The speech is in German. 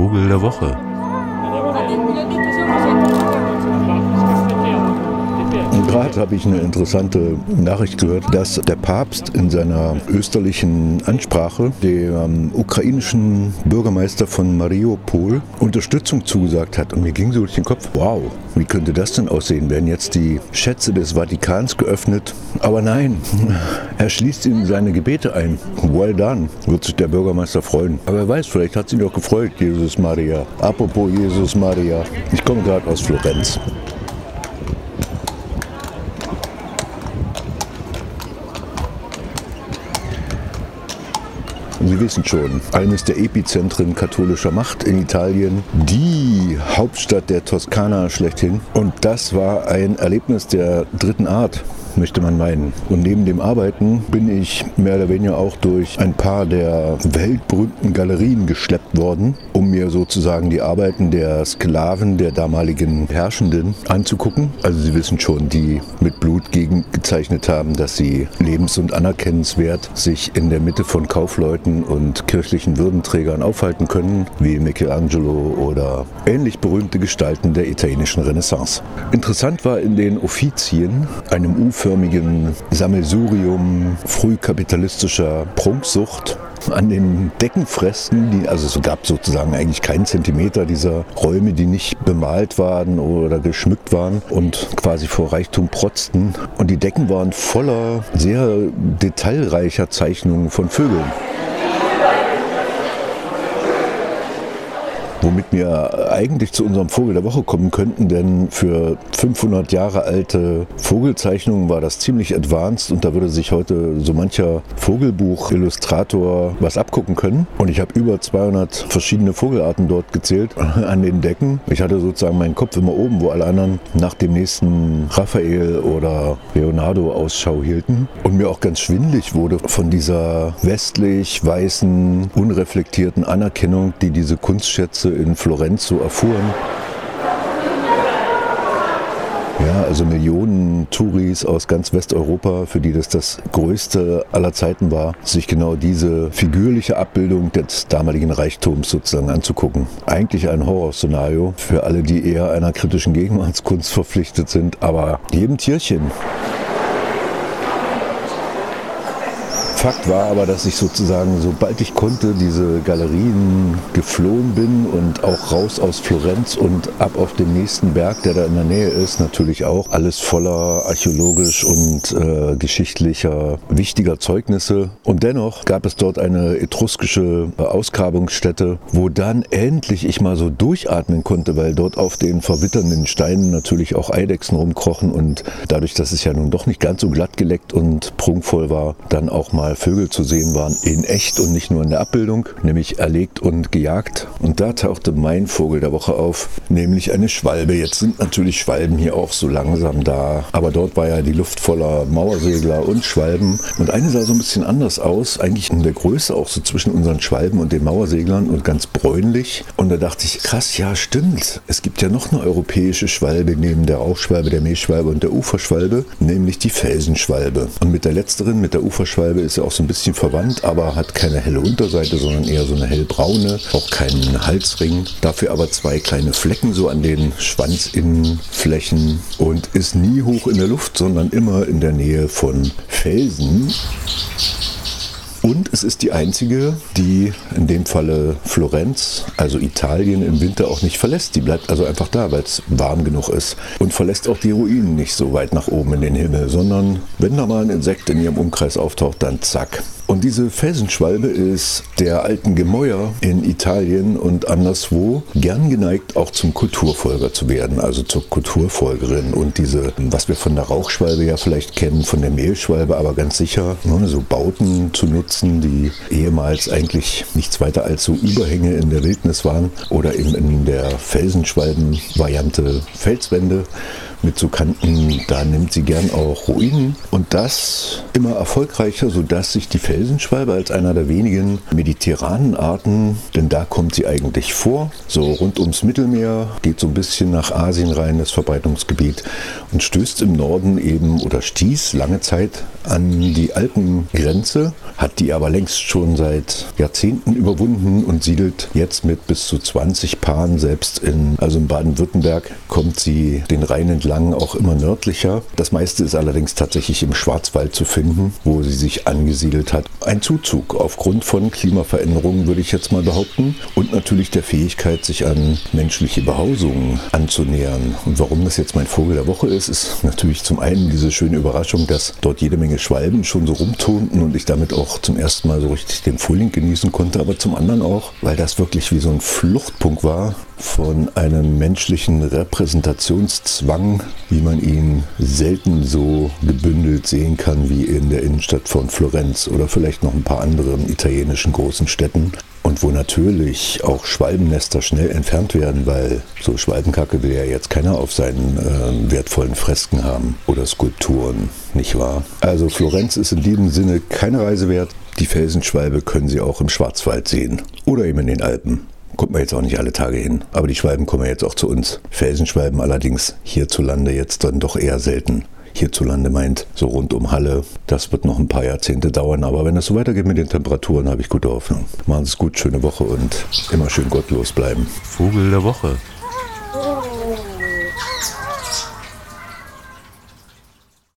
Vogel der Woche. Gerade habe ich eine interessante Nachricht gehört, dass der Papst in seiner österlichen Ansprache dem ukrainischen Bürgermeister von Mariupol Unterstützung zugesagt hat. Und mir ging so durch den Kopf, wow, wie könnte das denn aussehen? Werden jetzt die Schätze des Vatikans geöffnet? Aber nein, er schließt ihnen seine Gebete ein. Well done, wird sich der Bürgermeister freuen. Aber wer weiß, vielleicht hat sie ihn doch gefreut, Jesus Maria. Apropos Jesus Maria, ich komme gerade aus Florenz. Wissen schon, eines der Epizentren katholischer Macht in Italien, die Hauptstadt der Toskana schlechthin. Und das war ein Erlebnis der dritten Art möchte man meinen. Und neben dem Arbeiten bin ich mehr oder weniger auch durch ein paar der weltberühmten Galerien geschleppt worden, um mir sozusagen die Arbeiten der Sklaven der damaligen Herrschenden anzugucken. Also Sie wissen schon, die mit Blut gegengezeichnet haben, dass sie lebens- und anerkennenswert sich in der Mitte von Kaufleuten und kirchlichen Würdenträgern aufhalten können, wie Michelangelo oder ähnlich berühmte Gestalten der italienischen Renaissance. Interessant war in den Offizien, einem u förmigen Sammelsurium frühkapitalistischer Prunksucht an den Deckenfresken, die, also es gab sozusagen eigentlich keinen Zentimeter dieser Räume, die nicht bemalt waren oder geschmückt waren und quasi vor Reichtum protzten. Und die Decken waren voller sehr detailreicher Zeichnungen von Vögeln. Wir eigentlich zu unserem Vogel der Woche kommen könnten, denn für 500 Jahre alte Vogelzeichnungen war das ziemlich advanced und da würde sich heute so mancher Vogelbuch-Illustrator was abgucken können. Und ich habe über 200 verschiedene Vogelarten dort gezählt an den Decken. Ich hatte sozusagen meinen Kopf immer oben, wo alle anderen nach dem nächsten Raphael oder Leonardo Ausschau hielten und mir auch ganz schwindlig wurde von dieser westlich weißen, unreflektierten Anerkennung, die diese Kunstschätze in Florenz so erfuhren. Ja, also Millionen Touris aus ganz Westeuropa, für die das das größte aller Zeiten war, sich genau diese figürliche Abbildung des damaligen Reichtums sozusagen anzugucken. Eigentlich ein Horrorszenario für alle, die eher einer kritischen Gegenwartskunst verpflichtet sind, aber jedem Tierchen. Fakt war aber, dass ich sozusagen, sobald ich konnte, diese Galerien geflohen bin und auch raus aus Florenz und ab auf den nächsten Berg, der da in der Nähe ist, natürlich auch alles voller archäologisch und äh, geschichtlicher wichtiger Zeugnisse. Und dennoch gab es dort eine etruskische äh, Ausgrabungsstätte, wo dann endlich ich mal so durchatmen konnte, weil dort auf den verwitternden Steinen natürlich auch Eidechsen rumkrochen und dadurch, dass es ja nun doch nicht ganz so glatt geleckt und prunkvoll war, dann auch mal Vögel zu sehen waren, in echt und nicht nur in der Abbildung, nämlich erlegt und gejagt. Und da tauchte mein Vogel der Woche auf, nämlich eine Schwalbe. Jetzt sind natürlich Schwalben hier auch so langsam da, aber dort war ja die Luft voller Mauersegler und Schwalben. Und eine sah so ein bisschen anders aus, eigentlich in der Größe auch so zwischen unseren Schwalben und den Mauerseglern und ganz bräunlich. Und da dachte ich, krass, ja stimmt, es gibt ja noch eine europäische Schwalbe neben der Rauchschwalbe, der Meerschwalbe und der Uferschwalbe, nämlich die Felsenschwalbe. Und mit der letzteren, mit der Uferschwalbe, ist ja auch so ein bisschen verwandt, aber hat keine helle Unterseite, sondern eher so eine hellbraune, auch keinen Halsring. Dafür aber zwei kleine Flecken so an den Schwanzinnenflächen und ist nie hoch in der Luft, sondern immer in der Nähe von Felsen. Und es ist die einzige, die in dem Falle Florenz, also Italien, im Winter auch nicht verlässt. Die bleibt also einfach da, weil es warm genug ist. Und verlässt auch die Ruinen nicht so weit nach oben in den Himmel, sondern wenn da mal ein Insekt in ihrem Umkreis auftaucht, dann zack, und diese Felsenschwalbe ist der alten Gemäuer in Italien und anderswo gern geneigt, auch zum Kulturfolger zu werden, also zur Kulturfolgerin. Und diese, was wir von der Rauchschwalbe ja vielleicht kennen, von der Mehlschwalbe, aber ganz sicher, ne, so Bauten zu nutzen, die ehemals eigentlich nichts weiter als so Überhänge in der Wildnis waren oder eben in der Felsenschwalben-Variante Felswände mit so Kanten, da nimmt sie gern auch Ruinen. Und das immer erfolgreicher, sodass sich die Felsenschwalbe als einer der wenigen mediterranen Arten, denn da kommt sie eigentlich vor, so rund ums Mittelmeer, geht so ein bisschen nach Asien rein, das Verbreitungsgebiet und stößt im Norden eben oder stieß lange Zeit an die Alpengrenze, hat die aber längst schon seit Jahrzehnten überwunden und siedelt jetzt mit bis zu 20 Paaren selbst in, also in Baden-Württemberg kommt sie den Rhein entlang auch immer nördlicher. Das meiste ist allerdings tatsächlich im Schwarzwald zu finden, wo sie sich angesiedelt hat. Ein Zuzug aufgrund von Klimaveränderungen würde ich jetzt mal behaupten und natürlich der Fähigkeit, sich an menschliche Behausungen anzunähern. Und warum das jetzt mein Vogel der Woche ist, ist natürlich zum einen diese schöne Überraschung, dass dort jede Menge Schwalben schon so rumtonten und ich damit auch zum ersten Mal so richtig den Frühling genießen konnte, aber zum anderen auch, weil das wirklich wie so ein Fluchtpunkt war von einem menschlichen Repräsentationszwang, wie man ihn selten so gebündelt sehen kann wie in der Innenstadt von Florenz oder vielleicht noch ein paar anderen italienischen großen Städten. Und wo natürlich auch Schwalbennester schnell entfernt werden, weil so Schwalbenkacke will ja jetzt keiner auf seinen äh, wertvollen Fresken haben oder Skulpturen, nicht wahr? Also Florenz ist in diesem Sinne keine Reise wert. Die Felsenschwalbe können Sie auch im Schwarzwald sehen oder eben in den Alpen. Kommt man jetzt auch nicht alle Tage hin. Aber die Schwalben kommen jetzt auch zu uns. Felsenschwalben allerdings hierzulande jetzt dann doch eher selten. Hierzulande meint so rund um Halle. Das wird noch ein paar Jahrzehnte dauern, aber wenn es so weitergeht mit den Temperaturen, habe ich gute Hoffnung. Machen Sie es gut, schöne Woche und immer schön gottlos bleiben. Vogel der Woche.